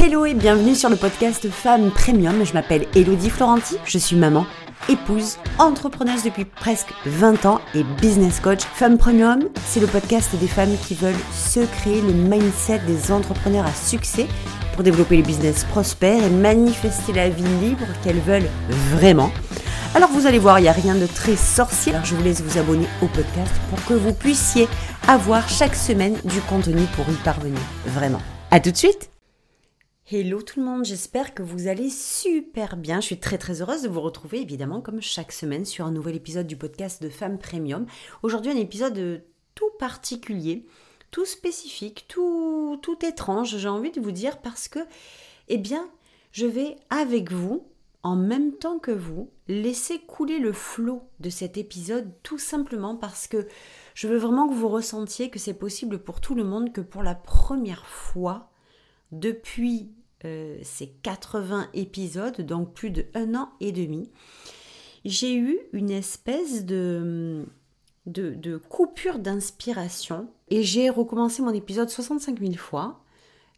Hello et bienvenue sur le podcast Femmes Premium. Je m'appelle Elodie Florenti, je suis maman, épouse, entrepreneuse depuis presque 20 ans et business coach. Femmes Premium, c'est le podcast des femmes qui veulent se créer le mindset des entrepreneurs à succès pour développer les business prospères et manifester la vie libre qu'elles veulent vraiment. Alors vous allez voir, il n'y a rien de très sorcier. Je vous laisse vous abonner au podcast pour que vous puissiez avoir chaque semaine du contenu pour y parvenir. Vraiment. À tout de suite Hello tout le monde, j'espère que vous allez super bien. Je suis très très heureuse de vous retrouver évidemment comme chaque semaine sur un nouvel épisode du podcast de Femmes Premium. Aujourd'hui un épisode tout particulier, tout spécifique, tout, tout étrange, j'ai envie de vous dire parce que, eh bien, je vais avec vous, en même temps que vous, laisser couler le flot de cet épisode tout simplement parce que je veux vraiment que vous ressentiez que c'est possible pour tout le monde que pour la première fois depuis euh, ces 80 épisodes, donc plus de un an et demi, j'ai eu une espèce de, coupure d'inspiration et j'ai recommencé mon épisode 65 000 fois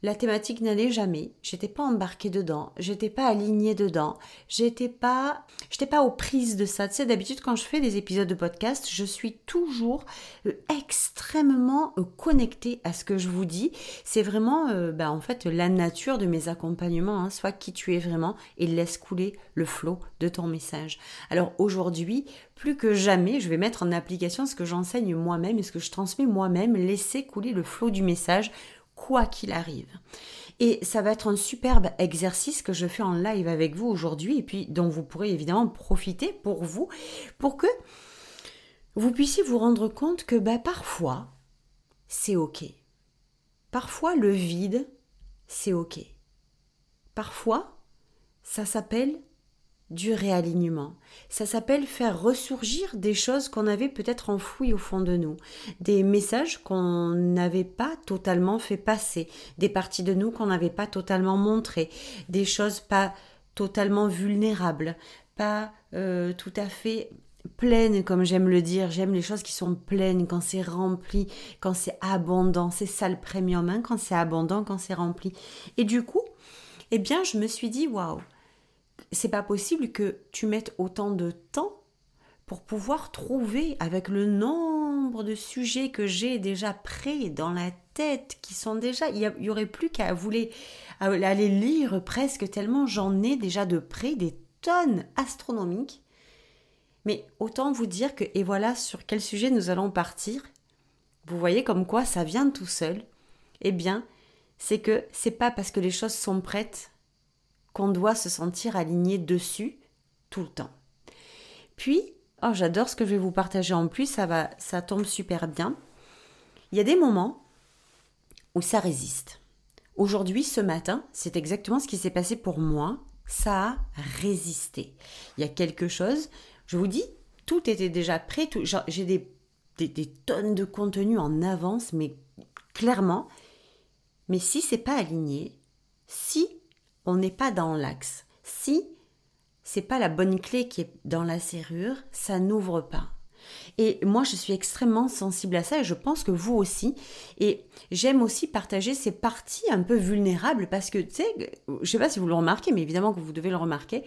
la thématique n'allait jamais. J'étais pas embarquée dedans. J'étais pas alignée dedans. J'étais pas, j'étais pas aux prises de ça. Tu sais, d'habitude, quand je fais des épisodes de podcast, je suis toujours euh, extrêmement euh, connectée à ce que je vous dis. C'est vraiment, euh, bah, en fait, la nature de mes accompagnements. Hein. Soit qui tu es vraiment et laisse couler le flot de ton message. Alors aujourd'hui, plus que jamais, je vais mettre en application ce que j'enseigne moi-même et ce que je transmets moi-même. Laisser couler le flot du message quoi qu'il arrive. Et ça va être un superbe exercice que je fais en live avec vous aujourd'hui et puis dont vous pourrez évidemment profiter pour vous, pour que vous puissiez vous rendre compte que bah, parfois, c'est OK. Parfois, le vide, c'est OK. Parfois, ça s'appelle du réalignement. Ça s'appelle faire ressurgir des choses qu'on avait peut-être enfouies au fond de nous, des messages qu'on n'avait pas totalement fait passer, des parties de nous qu'on n'avait pas totalement montrées, des choses pas totalement vulnérables, pas euh, tout à fait pleines comme j'aime le dire, j'aime les choses qui sont pleines quand c'est rempli, quand c'est abondant, c'est ça le premium, quand c'est abondant, quand c'est rempli. Et du coup, eh bien, je me suis dit, waouh, c'est pas possible que tu mettes autant de temps pour pouvoir trouver avec le nombre de sujets que j'ai déjà prêts dans la tête, qui sont déjà, il y, aurait plus qu'à aller lire presque tellement j'en ai déjà de près des tonnes astronomiques. Mais autant vous dire que, et voilà sur quel sujet nous allons partir. Vous voyez comme quoi ça vient tout seul. Eh bien, c'est que c'est pas parce que les choses sont prêtes qu'on doit se sentir aligné dessus tout le temps. Puis, oh, j'adore ce que je vais vous partager en plus, ça va, ça tombe super bien. Il y a des moments où ça résiste. Aujourd'hui, ce matin, c'est exactement ce qui s'est passé pour moi. Ça a résisté. Il y a quelque chose, je vous dis, tout était déjà prêt. J'ai des, des, tonnes de contenu en avance, mais clairement. Mais si c'est pas aligné, si on n'est pas dans l'axe. Si c'est pas la bonne clé qui est dans la serrure, ça n'ouvre pas. Et moi, je suis extrêmement sensible à ça et je pense que vous aussi. Et j'aime aussi partager ces parties un peu vulnérables parce que, tu sais, je sais pas si vous le remarquez, mais évidemment que vous devez le remarquer,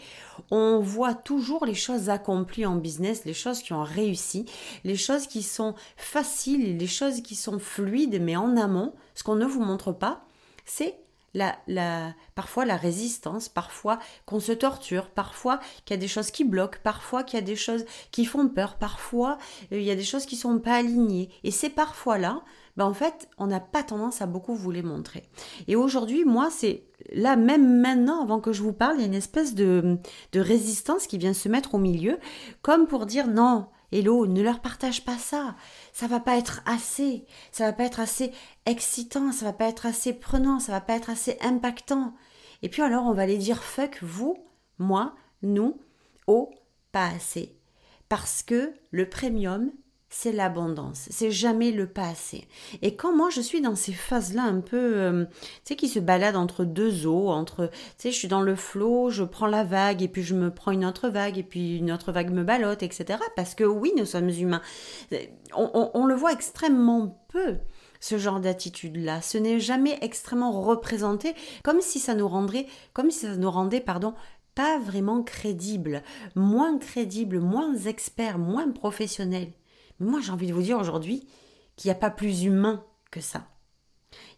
on voit toujours les choses accomplies en business, les choses qui ont réussi, les choses qui sont faciles, les choses qui sont fluides, mais en amont, ce qu'on ne vous montre pas, c'est la, parfois la résistance, parfois qu'on se torture, parfois qu'il y a des choses qui bloquent, parfois qu'il y a des choses qui font peur, parfois euh, il y a des choses qui sont pas alignées. Et ces parfois-là, ben en fait, on n'a pas tendance à beaucoup vous les montrer. Et aujourd'hui, moi, c'est là, même maintenant, avant que je vous parle, il y a une espèce de, de résistance qui vient se mettre au milieu, comme pour dire non, Hello, ne leur partage pas ça. Ça va pas être assez. Ça va pas être assez excitant. Ça va pas être assez prenant. Ça va pas être assez impactant. Et puis alors, on va les dire fuck vous, moi, nous, au pas assez. Parce que le premium, c'est l'abondance, c'est jamais le pas assez. Et quand moi je suis dans ces phases-là un peu, euh, tu sais, qui se baladent entre deux eaux, entre, tu sais, je suis dans le flot, je prends la vague et puis je me prends une autre vague et puis une autre vague me ballotte, etc. Parce que oui, nous sommes humains. On, on le voit extrêmement peu ce genre d'attitude-là. Ce n'est jamais extrêmement représenté, comme si ça nous rendrait, comme si ça nous rendait, pardon, pas vraiment crédible, moins crédible, moins expert, moins professionnel. Mais moi, j'ai envie de vous dire aujourd'hui qu'il n'y a pas plus humain que ça.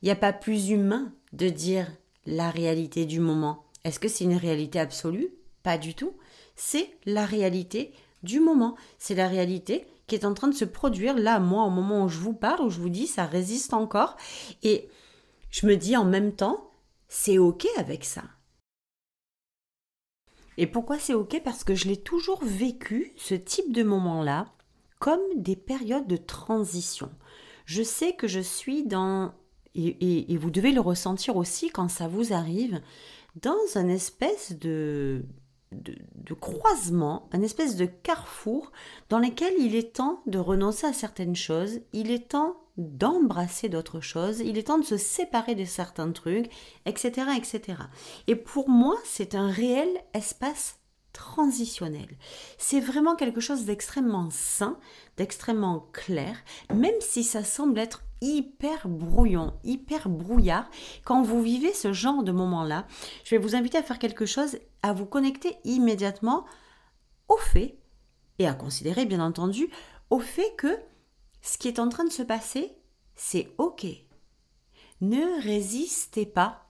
Il n'y a pas plus humain de dire la réalité du moment. Est-ce que c'est une réalité absolue? Pas du tout. C'est la réalité du moment. C'est la réalité qui est en train de se produire là, moi, au moment où je vous parle, où je vous dis, ça résiste encore. Et je me dis en même temps, c'est OK avec ça. Et pourquoi c'est OK? Parce que je l'ai toujours vécu, ce type de moment-là, comme des périodes de transition. Je sais que je suis dans, et, vous devez le ressentir aussi quand ça vous arrive, dans un espèce de, de, croisement, un espèce de carrefour dans lequel il est temps de renoncer à certaines choses, il est temps d'embrasser d'autres choses, il est temps de se séparer de certains trucs, etc., etc. Et pour moi, c'est un réel espace transitionnel. C'est vraiment quelque chose d'extrêmement sain, d'extrêmement clair, même si ça semble être hyper brouillon, hyper brouillard. Quand vous vivez ce genre de moment-là, je vais vous inviter à faire quelque chose, à vous connecter immédiatement au fait, et à considérer bien entendu, au fait que ce qui est en train de se passer, c'est OK. Ne résistez pas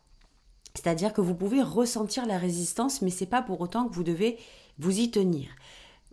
c'est-à-dire que vous pouvez ressentir la résistance, mais c'est pas pour autant que vous devez vous y tenir.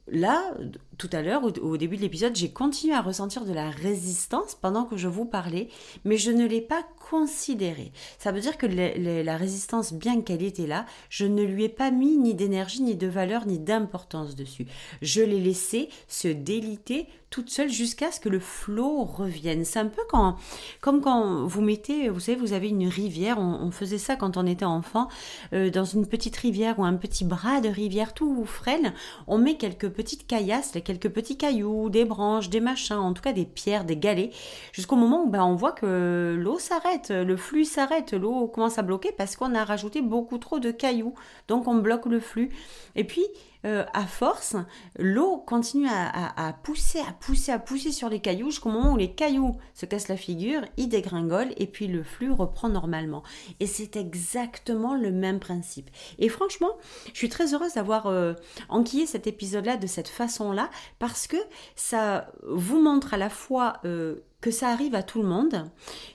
Là, tout à l'heure, au, début de l'épisode, j'ai continué à ressentir de la résistance pendant que je vous parlais, mais je ne l'ai pas considérée. Ça veut dire que la résistance, bien qu'elle était là, je ne lui ai pas mis ni d'énergie, ni de valeur, ni d'importance dessus. Je l'ai laissée se déliter toute seule jusqu'à ce que le flot revienne. C'est un peu quand, comme quand vous mettez, vous savez, vous avez une rivière, on, faisait ça quand on était enfant, euh, dans une petite rivière ou un petit bras de rivière tout frêle, on met quelques petites caillasses, quelques petits cailloux, des branches, des machins, en tout cas des pierres, des galets, jusqu'au moment où ben, on voit que l'eau s'arrête, le flux s'arrête, l'eau commence à bloquer parce qu'on a rajouté beaucoup trop de cailloux, donc on bloque le flux. Et puis, euh, à force, l'eau continue à, pousser, à pousser, à pousser sur les cailloux jusqu'au moment où les cailloux se cassent la figure, ils dégringolent et puis le flux reprend normalement. Et c'est exactement le même principe. Et franchement, je suis très heureuse d'avoir euh, enquillé cet épisode-là de cette façon-là parce que ça vous montre à la fois euh, que ça arrive à tout le monde,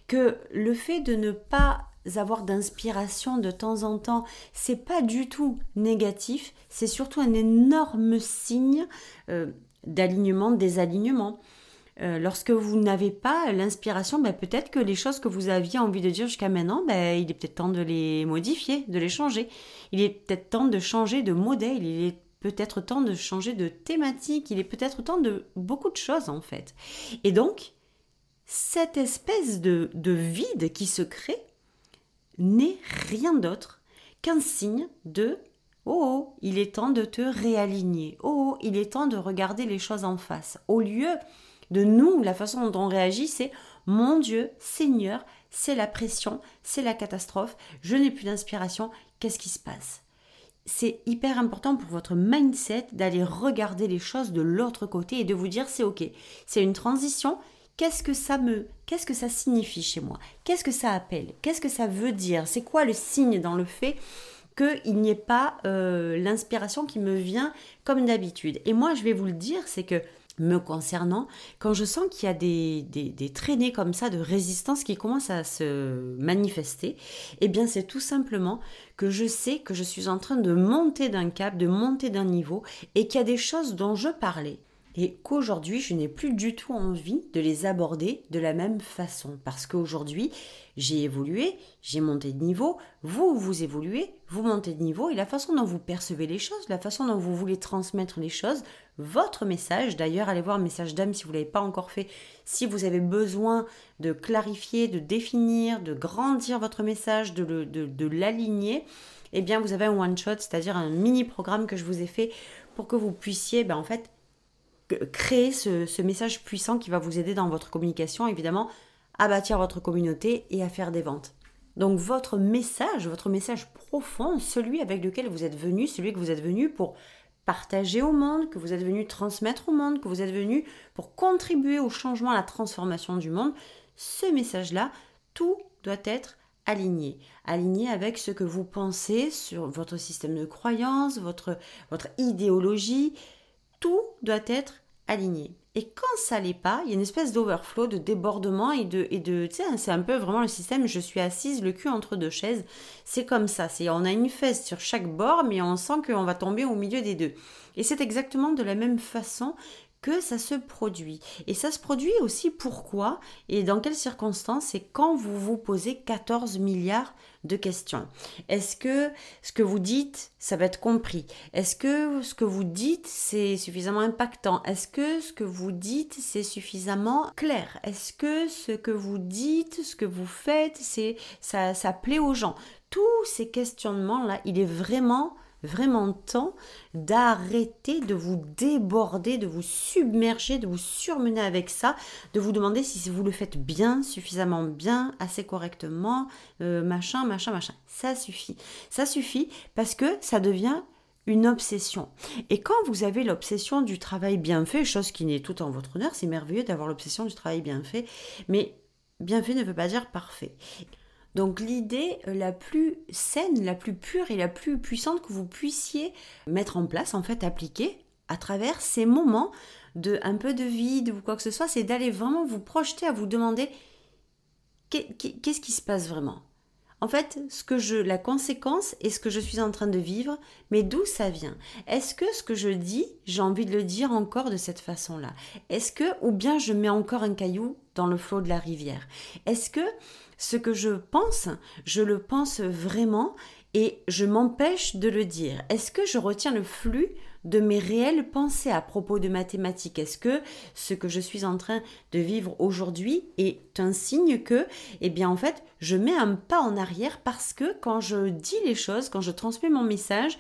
que le fait de ne pas avoir d'inspiration de temps en temps, c'est pas du tout négatif, c'est surtout un énorme signe euh, d'alignement, désalignement. Euh, lorsque vous n'avez pas l'inspiration, ben peut-être que les choses que vous aviez envie de dire jusqu'à maintenant, ben, il est peut-être temps de les modifier, de les changer. Il est peut-être temps de changer de modèle, il est peut-être temps de changer de thématique, il est peut-être temps de beaucoup de choses en fait. Et donc, cette espèce de, de vide qui se crée, n'est rien d'autre qu'un signe de Oh, oh, il est temps de te réaligner. Oh, oh, il est temps de regarder les choses en face. Au lieu de nous, la façon dont on réagit, c'est Mon Dieu, Seigneur, c'est la pression, c'est la catastrophe, je n'ai plus d'inspiration, qu'est-ce qui se passe? C'est hyper important pour votre mindset d'aller regarder les choses de l'autre côté et de vous dire c'est ok, c'est une transition, qu'est-ce que ça me, qu'est-ce que ça signifie chez moi? Qu'est-ce que ça appelle? Qu'est-ce que ça veut dire? C'est quoi le signe dans le fait qu'il n'y ait pas euh, l'inspiration qui me vient comme d'habitude? Et moi, je vais vous le dire, c'est que me concernant, quand je sens qu'il y a des, traînées comme ça de résistance qui commencent à se manifester, eh bien c'est tout simplement que je sais que je suis en train de monter d'un cap, de monter d'un niveau, et qu'il y a des choses dont je parlais, et qu'aujourd'hui je n'ai plus du tout envie de les aborder de la même façon. Parce qu'aujourd'hui j'ai évolué, j'ai monté de niveau, vous vous évoluez, vous montez de niveau. Et la façon dont vous percevez les choses, la façon dont vous voulez transmettre les choses, votre message, d'ailleurs allez voir message d'âme si vous ne l'avez pas encore fait, si vous avez besoin de clarifier, de définir, de grandir votre message, de, l'aligner, eh bien vous avez un one shot, c'est-à-dire un mini programme que je vous ai fait pour que vous puissiez ben, en fait créer ce, message puissant qui va vous aider dans votre communication, évidemment, à bâtir votre communauté et à faire des ventes. Donc votre message, votre message profond, celui avec lequel vous êtes venu, celui que vous êtes venu pour partager au monde, que vous êtes venu transmettre au monde, que vous êtes venu pour contribuer au changement, à la transformation du monde, ce message-là, tout doit être aligné. Aligné avec ce que vous pensez sur votre système de croyance, votre, votre idéologie. Tout doit être aligné. Et quand ça l'est pas, il y a une espèce d'overflow, de débordement et de, et de tu sais, c'est un peu vraiment le système, je suis assise, le cul entre deux chaises. C'est comme ça, on a une fesse sur chaque bord, mais on sent qu'on va tomber au milieu des deux. Et c'est exactement de la même façon que ça se produit. Et ça se produit aussi pourquoi et dans quelles circonstances C'est quand vous vous posez 14 milliards de questions. Est-ce que ce que vous dites, ça va être compris? Est-ce que ce que vous dites, c'est suffisamment impactant? Est-ce que ce que vous dites, c'est suffisamment clair? Est-ce que ce que vous dites, ce que vous faites, c'est ça, ça plaît aux gens? Tous ces questionnements-là, il est vraiment vraiment temps d'arrêter de vous déborder, de vous submerger, de vous surmener avec ça, de vous demander si vous le faites bien, suffisamment bien, assez correctement, euh, machin, machin, machin. Ça suffit. Ça suffit parce que ça devient une obsession. Et quand vous avez l'obsession du travail bien fait, chose qui n'est tout en votre honneur, c'est merveilleux d'avoir l'obsession du travail bien fait, mais bien fait ne veut pas dire parfait. Donc l'idée euh, la plus saine, la plus pure et la plus puissante que vous puissiez mettre en place, en fait, appliquer à travers ces moments de un peu de vide ou quoi que ce soit, c'est d'aller vraiment vous projeter à vous demander qu'est-ce qui se passe vraiment. En fait, ce que je, la conséquence est ce que je suis en train de vivre, mais d'où ça vient? Est-ce que ce que je dis, j'ai envie de le dire encore de cette façon-là? Est-ce que, ou bien je mets encore un caillou dans le flot de la rivière? Est-ce que ce que je pense, je le pense vraiment et je m'empêche de le dire. Est-ce que je retiens le flux de mes réelles pensées à propos de mathématiques? Est-ce que ce que je suis en train de vivre aujourd'hui est un signe que, eh bien en fait, je mets un pas en arrière parce que quand je dis les choses, quand je transmets mon message,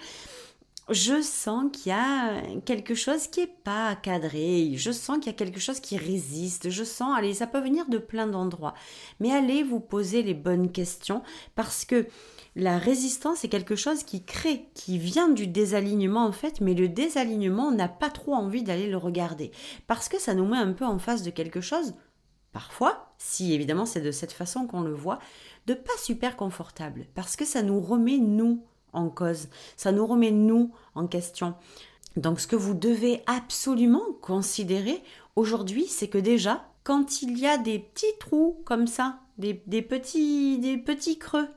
je sens qu'il y a quelque chose qui n'est pas cadré, je sens qu'il y a quelque chose qui résiste, je sens, allez, ça peut venir de plein d'endroits, mais allez vous poser les bonnes questions parce que la résistance est quelque chose qui crée, qui vient du désalignement en fait, mais le désalignement, on n'a pas trop envie d'aller le regarder. Parce que ça nous met un peu en face de quelque chose, parfois, si évidemment c'est de cette façon qu'on le voit, de pas super confortable. Parce que ça nous remet nous en cause. Ça nous remet nous en question. Donc ce que vous devez absolument considérer aujourd'hui, c'est que déjà, quand il y a des petits trous comme ça, des, petits, des petits creux,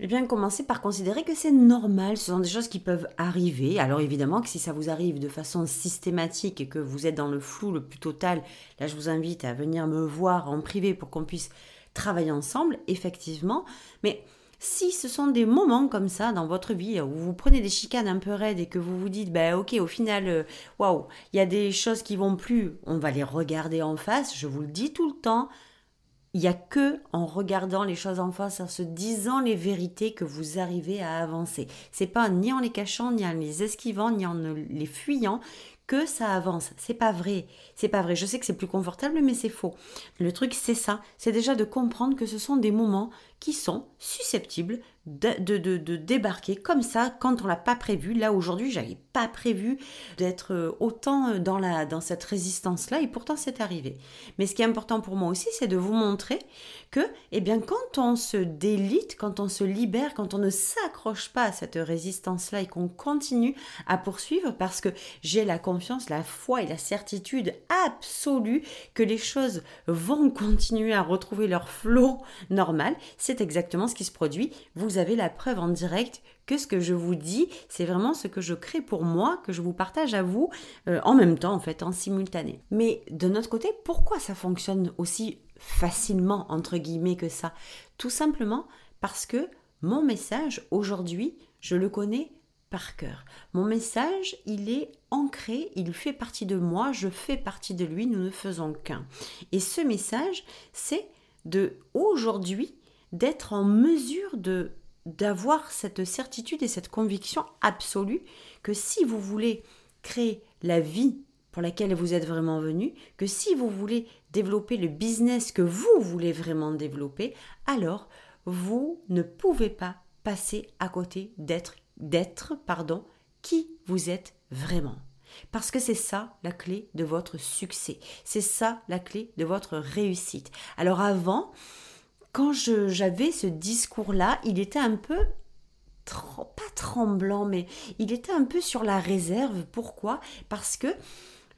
eh bien, commencez par considérer que c'est normal, ce sont des choses qui peuvent arriver. Alors évidemment que si ça vous arrive de façon systématique et que vous êtes dans le flou le plus total, là je vous invite à venir me voir en privé pour qu'on puisse travailler ensemble, effectivement. Mais si ce sont des moments comme ça dans votre vie où vous prenez des chicanes un peu raides et que vous vous dites, ben ok, au final, euh, waouh, il y a des choses qui vont plus, on va les regarder en face, je vous le dis tout le temps, il n'y a que en regardant les choses en face, en se disant les vérités que vous arrivez à avancer. C'est pas ni en les cachant, ni en les esquivant, ni en les fuyant que ça avance. C'est pas vrai. C'est pas vrai. Je sais que c'est plus confortable, mais c'est faux. Le truc, c'est ça. C'est déjà de comprendre que ce sont des moments qui sont susceptibles de, de, débarquer comme ça quand on l'a pas prévu. Là aujourd'hui, j'avais prévu d'être euh, autant euh, dans, la, dans cette résistance-là et pourtant c'est arrivé. Mais ce qui est important pour moi aussi, c'est de vous montrer que, eh bien, quand on se délite, quand on se libère, quand on ne s'accroche pas à cette résistance-là et qu'on continue à poursuivre parce que j'ai la confiance, la foi et la certitude absolue que les choses vont continuer à retrouver leur flot normal, c'est exactement ce qui se produit. Vous avez la preuve en direct que ce que je vous dis, c'est vraiment ce que je crée pour moi, que je vous partage à vous euh, en même temps, en fait, en simultané. Mais de notre côté, pourquoi ça fonctionne aussi facilement, entre guillemets, que ça? Tout simplement parce que mon message, aujourd'hui, je le connais par cœur. Mon message, il est ancré, il fait partie de moi, je fais partie de lui, nous ne faisons qu'un. Et ce message, c'est de aujourd'hui d'être en mesure de d'avoir cette certitude et cette conviction absolue que si vous voulez créer la vie pour laquelle vous êtes vraiment venu, que si vous voulez développer le business que vous voulez vraiment développer, alors vous ne pouvez pas passer à côté d'être d'être pardon qui vous êtes vraiment. Parce que c'est ça la clé de votre succès. C'est ça la clé de votre réussite. Alors avant, quand j'avais ce discours-là, il était un peu pas tremblant, mais il était un peu sur la réserve. Pourquoi? Parce que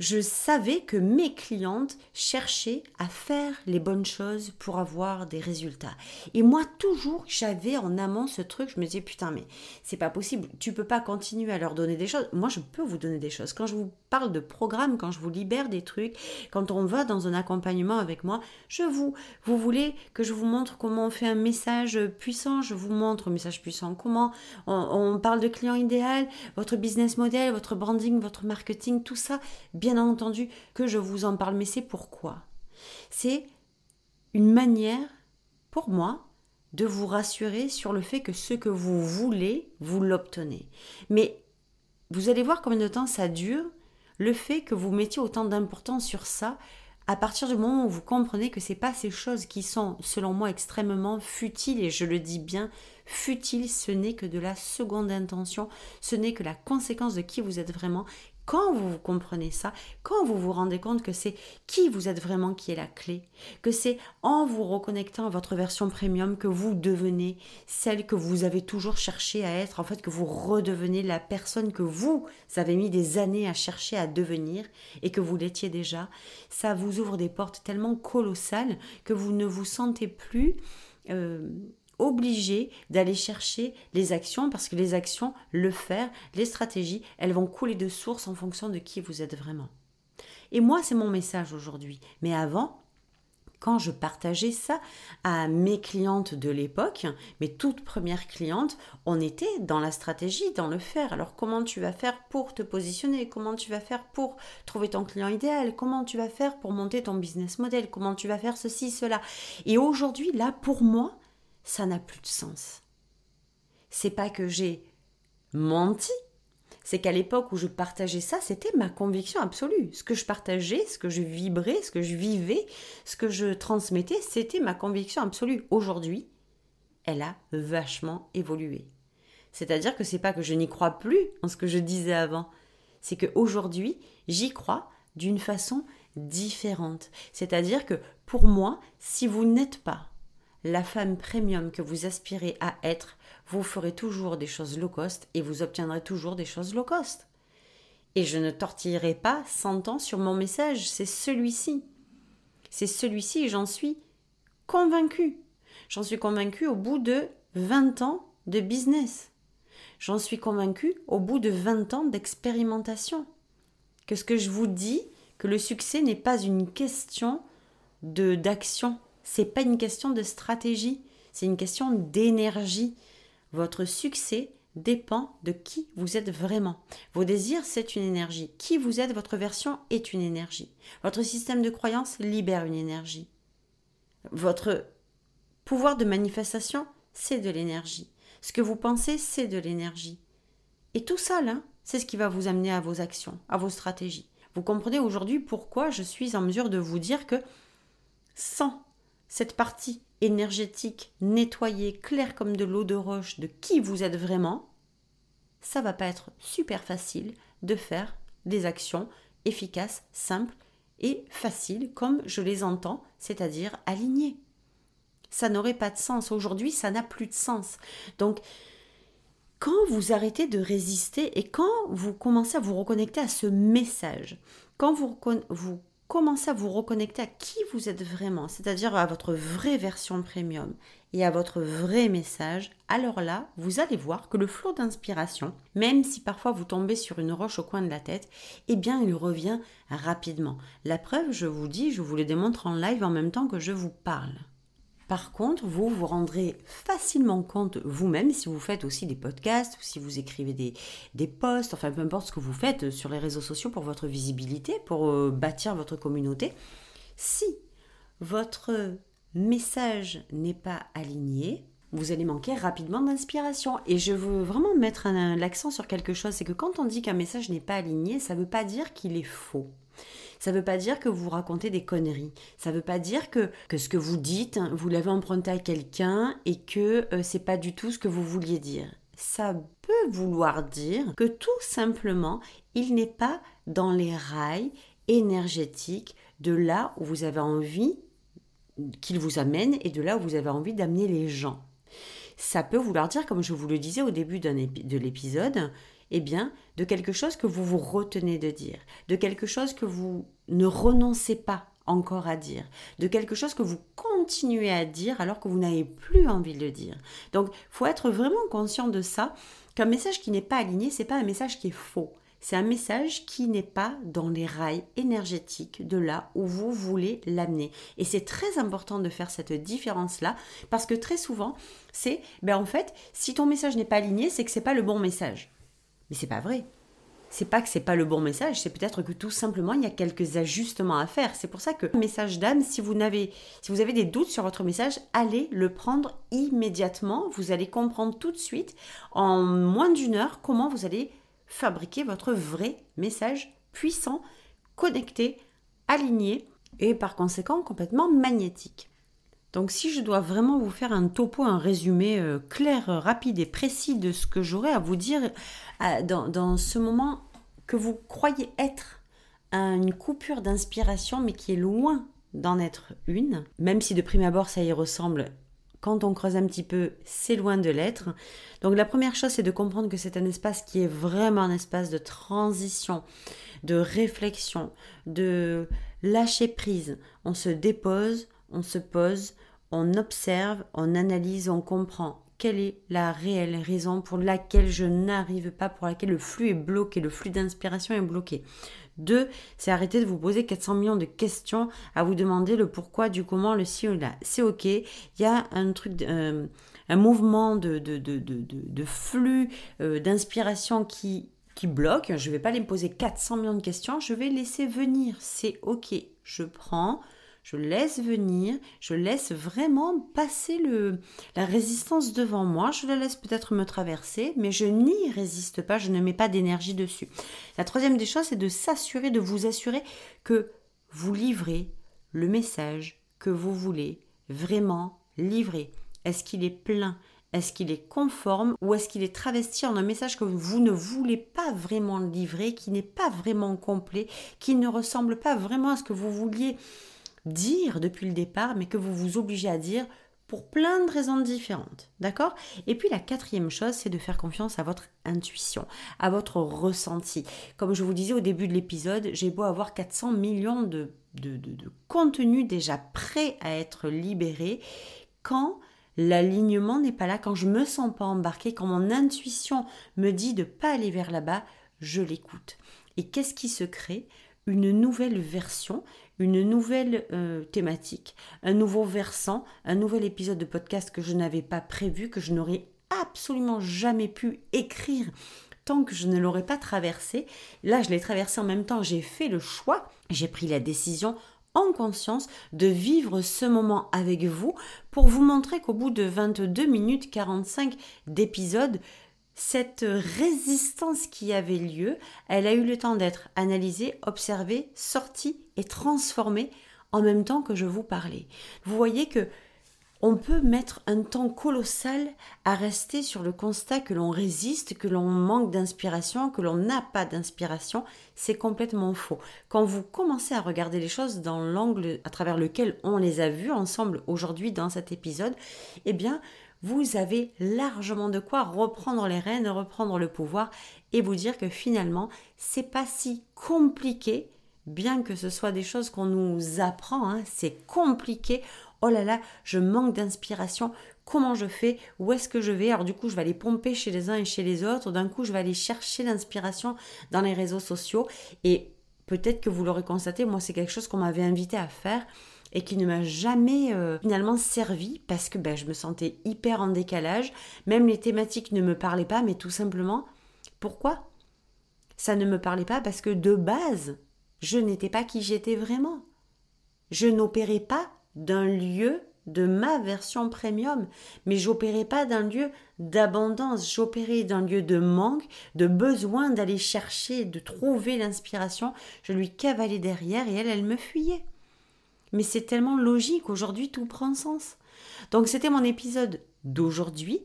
je savais que mes clientes cherchaient à faire les bonnes choses pour avoir des résultats. Et moi, toujours, j'avais en amont ce truc, je me disais, putain, mais c'est pas possible, tu peux pas continuer à leur donner des choses. Moi, je peux vous donner des choses. Quand je vous parle de programme, quand je vous libère des trucs, quand on va dans un accompagnement avec moi, je vous, vous voulez que je vous montre comment on fait un message puissant, je vous montre un message puissant, comment on, parle de client idéal, votre business model, votre branding, votre marketing, tout ça, entendu que je vous en parle, mais c'est pourquoi? C'est une manière, pour moi, de vous rassurer sur le fait que ce que vous voulez, vous l'obtenez. Mais vous allez voir combien de temps ça dure, le fait que vous mettiez autant d'importance sur ça, à partir du moment où vous comprenez que c'est pas ces choses qui sont, selon moi, extrêmement futiles, et je le dis bien, futiles, ce n'est que de la seconde intention, ce n'est que la conséquence de qui vous êtes vraiment, quand vous comprenez ça, quand vous vous rendez compte que c'est qui vous êtes vraiment qui est la clé, que c'est en vous reconnectant à votre version premium que vous devenez celle que vous avez toujours cherché à être, en fait que vous redevenez la personne que vous avez mis des années à chercher à devenir et que vous l'étiez déjà, ça vous ouvre des portes tellement colossales que vous ne vous sentez plus... Euh, obligé d'aller chercher les actions parce que les actions, le faire, les stratégies, elles vont couler de source en fonction de qui vous êtes vraiment. Et moi, c'est mon message aujourd'hui. Mais avant, quand je partageais ça à mes clientes de l'époque, mes toutes premières clientes, on était dans la stratégie, dans le faire. Alors comment tu vas faire pour te positionner? Comment tu vas faire pour trouver ton client idéal? Comment tu vas faire pour monter ton business model? Comment tu vas faire ceci, cela? Et aujourd'hui, là, pour moi, ça n'a plus de sens. C'est pas que j'ai menti, c'est qu'à l'époque où je partageais ça, c'était ma conviction absolue. Ce que je partageais, ce que je vibrais, ce que je vivais, ce que je transmettais, c'était ma conviction absolue. Aujourd'hui, elle a vachement évolué. C'est-à-dire que c'est pas que je n'y crois plus en ce que je disais avant, c'est que aujourd'hui, j'y crois d'une façon différente. C'est-à-dire que pour moi, si vous n'êtes pas la femme premium que vous aspirez à être, vous ferez toujours des choses low cost et vous obtiendrez toujours des choses low cost. Et je ne tortillerai pas 100 ans sur mon message, c'est celui-ci. C'est celui-ci et j'en suis convaincue. J'en suis convaincue au bout de 20 ans de business. J'en suis convaincue au bout de 20 ans d'expérimentation. Que ce que je vous dis, que le succès n'est pas une question de d'action, c'est pas une question de stratégie, c'est une question d'énergie. Votre succès dépend de qui vous êtes vraiment. Vos désirs, c'est une énergie. Qui vous êtes, votre version est une énergie. Votre système de croyance libère une énergie. Votre pouvoir de manifestation, c'est de l'énergie. Ce que vous pensez, c'est de l'énergie. Et tout ça, là, c'est ce qui va vous amener à vos actions, à vos stratégies. Vous comprenez aujourd'hui pourquoi je suis en mesure de vous dire que sans cette partie énergétique, nettoyée, claire comme de l'eau de roche de qui vous êtes vraiment, ça va pas être super facile de faire des actions efficaces, simples et faciles comme je les entends, c'est-à-dire alignées. Ça n'aurait pas de sens. Aujourd'hui, ça n'a plus de sens. Donc, quand vous arrêtez de résister et quand vous commencez à vous reconnecter à ce message, quand vous, vous commencez à vous reconnecter à qui vous êtes vraiment, c'est-à-dire à votre vraie version premium et à votre vrai message, alors là, vous allez voir que le flot d'inspiration, même si parfois vous tombez sur une roche au coin de la tête, eh bien il revient rapidement. La preuve, je vous dis, je vous le démontre en live en même temps que je vous parle. Par contre, vous vous rendrez facilement compte vous-même si vous faites aussi des podcasts ou si vous écrivez des, posts, enfin peu importe ce que vous faites sur les réseaux sociaux pour votre visibilité, pour euh, bâtir votre communauté. Si votre message n'est pas aligné, vous allez manquer rapidement d'inspiration. Et je veux vraiment mettre l'accent sur quelque chose, c'est que quand on dit qu'un message n'est pas aligné, ça ne veut pas dire qu'il est faux. Ça ne veut pas dire que vous racontez des conneries. Ça ne veut pas dire que, que ce que vous dites, vous l'avez emprunté à quelqu'un et que euh, c'est pas du tout ce que vous vouliez dire. Ça peut vouloir dire que tout simplement, il n'est pas dans les rails énergétiques de là où vous avez envie qu'il vous amène et de là où vous avez envie d'amener les gens. Ça peut vouloir dire, comme je vous le disais au début de l'épisode, eh bien, de quelque chose que vous vous retenez de dire, de quelque chose que vous ne renoncez pas encore à dire, de quelque chose que vous continuez à dire alors que vous n'avez plus envie de le dire. Donc, faut être vraiment conscient de ça. Qu'un message qui n'est pas aligné, c'est pas un message qui est faux. C'est un message qui n'est pas dans les rails énergétiques de là où vous voulez l'amener. Et c'est très important de faire cette différence-là parce que très souvent, c'est, ben en fait, si ton message n'est pas aligné, c'est que c'est pas le bon message. Mais c'est pas vrai c'est pas que c'est pas le bon message, c'est peut-être que tout simplement il y a quelques ajustements à faire. C'est pour ça que message d'âme, si vous n'avez, si vous avez des doutes sur votre message, allez le prendre immédiatement. Vous allez comprendre tout de suite, en moins d'une heure, comment vous allez fabriquer votre vrai message puissant, connecté, aligné et par conséquent complètement magnétique. Donc si je dois vraiment vous faire un topo, un résumé euh, clair, rapide et précis de ce que j'aurais à vous dire euh, dans, ce moment que vous croyez être une coupure d'inspiration mais qui est loin d'en être une, même si de prime abord ça y ressemble, quand on creuse un petit peu, c'est loin de l'être. Donc la première chose, c'est de comprendre que c'est un espace qui est vraiment un espace de transition, de réflexion, de lâcher prise. On se dépose, on se pose, on observe, on analyse, on comprend quelle est la réelle raison pour laquelle je n'arrive pas, pour laquelle le flux est bloqué, le flux d'inspiration est bloqué. Deux, c'est arrêter de vous poser 400 millions de questions, à vous demander le pourquoi, du comment, le si ou là. C'est ok, il y a un euh, mouvement de, flux euh, d'inspiration qui, qui bloque. Je ne vais pas les poser 400 millions de questions, je vais laisser venir. C'est ok, je prends, je laisse venir, je laisse vraiment passer le, la résistance devant moi, je la laisse peut-être me traverser, mais je n'y résiste pas, je ne mets pas d'énergie dessus. La troisième des choses, c'est de s'assurer, de vous assurer que vous livrez le message que vous voulez vraiment livrer. Est-ce qu'il est plein? Est-ce qu'il est conforme? Ou est-ce qu'il est travesti en un message que vous ne voulez pas vraiment livrer, qui n'est pas vraiment complet, qui ne ressemble pas vraiment à ce que vous vouliez dire depuis le départ, mais que vous vous obligez à dire pour plein de raisons différentes. D'accord? Et puis la quatrième chose, c'est de faire confiance à votre intuition, à votre ressenti. Comme je vous disais au début de l'épisode, j'ai beau avoir 400 millions de, de, de, contenus déjà prêts à être libérés, quand l'alignement n'est pas là, quand je me sens pas embarqué, quand mon intuition me dit de pas aller vers là-bas, je l'écoute. Et qu'est-ce qui se crée? Une nouvelle version, une nouvelle euh, thématique, un nouveau versant, un nouvel épisode de podcast que je n'avais pas prévu, que je n'aurais absolument jamais pu écrire tant que je ne l'aurais pas traversé. Là, je l'ai traversé en même temps, j'ai fait le choix, j'ai pris la décision en conscience de vivre ce moment avec vous pour vous montrer qu'au bout de 22 minutes 45 d'épisode, cette résistance qui avait lieu, elle a eu le temps d'être analysée, observée, sortie et transformée en même temps que je vous parlais. Vous voyez que on peut mettre un temps colossal à rester sur le constat que l'on résiste, que l'on manque d'inspiration, que l'on n'a pas d'inspiration. C'est complètement faux. Quand vous commencez à regarder les choses dans l'angle à travers lequel on les a vues ensemble aujourd'hui dans cet épisode, eh bien, vous avez largement de quoi reprendre les rênes, reprendre le pouvoir et vous dire que finalement, c'est pas si compliqué, bien que ce soit des choses qu'on nous apprend, hein, c'est compliqué. Oh là là, je manque d'inspiration. Comment je fais? Où est-ce que je vais? Alors du coup, je vais aller pomper chez les uns et chez les autres. D'un coup, je vais aller chercher l'inspiration dans les réseaux sociaux. Et peut-être que vous l'aurez constaté, moi, c'est quelque chose qu'on m'avait invité à faire et qui ne m'a jamais euh, finalement servi parce que ben, je me sentais hyper en décalage. Même les thématiques ne me parlaient pas, mais tout simplement, pourquoi Ça ne me parlait pas? Parce que de base, je n'étais pas qui j'étais vraiment. Je n'opérais pas d'un lieu de ma version premium, mais j'opérais pas d'un lieu d'abondance, j'opérais d'un lieu de manque, de besoin d'aller chercher, de trouver l'inspiration. Je lui cavalais derrière et elle, elle me fuyait. Mais c'est tellement logique, aujourd'hui tout prend sens. Donc c'était mon épisode d'aujourd'hui.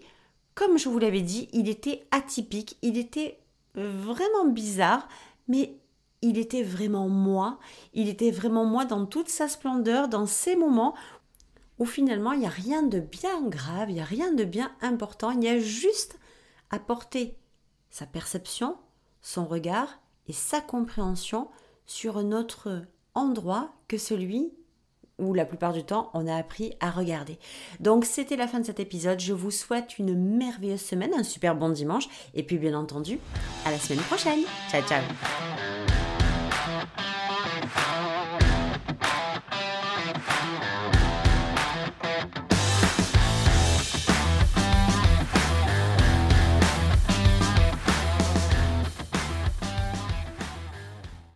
Comme je vous l'avais dit, il était atypique, il était euh, vraiment bizarre, mais il était vraiment moi, il était vraiment moi dans toute sa splendeur, dans ces moments où finalement il n'y a rien de bien grave, il n'y a rien de bien important, il y a juste à porter sa perception, son regard et sa compréhension sur un autre endroit que celui où la plupart du temps on a appris à regarder. Donc c'était la fin de cet épisode, je vous souhaite une merveilleuse semaine, un super bon dimanche et puis bien entendu à la semaine prochaine. Ciao ciao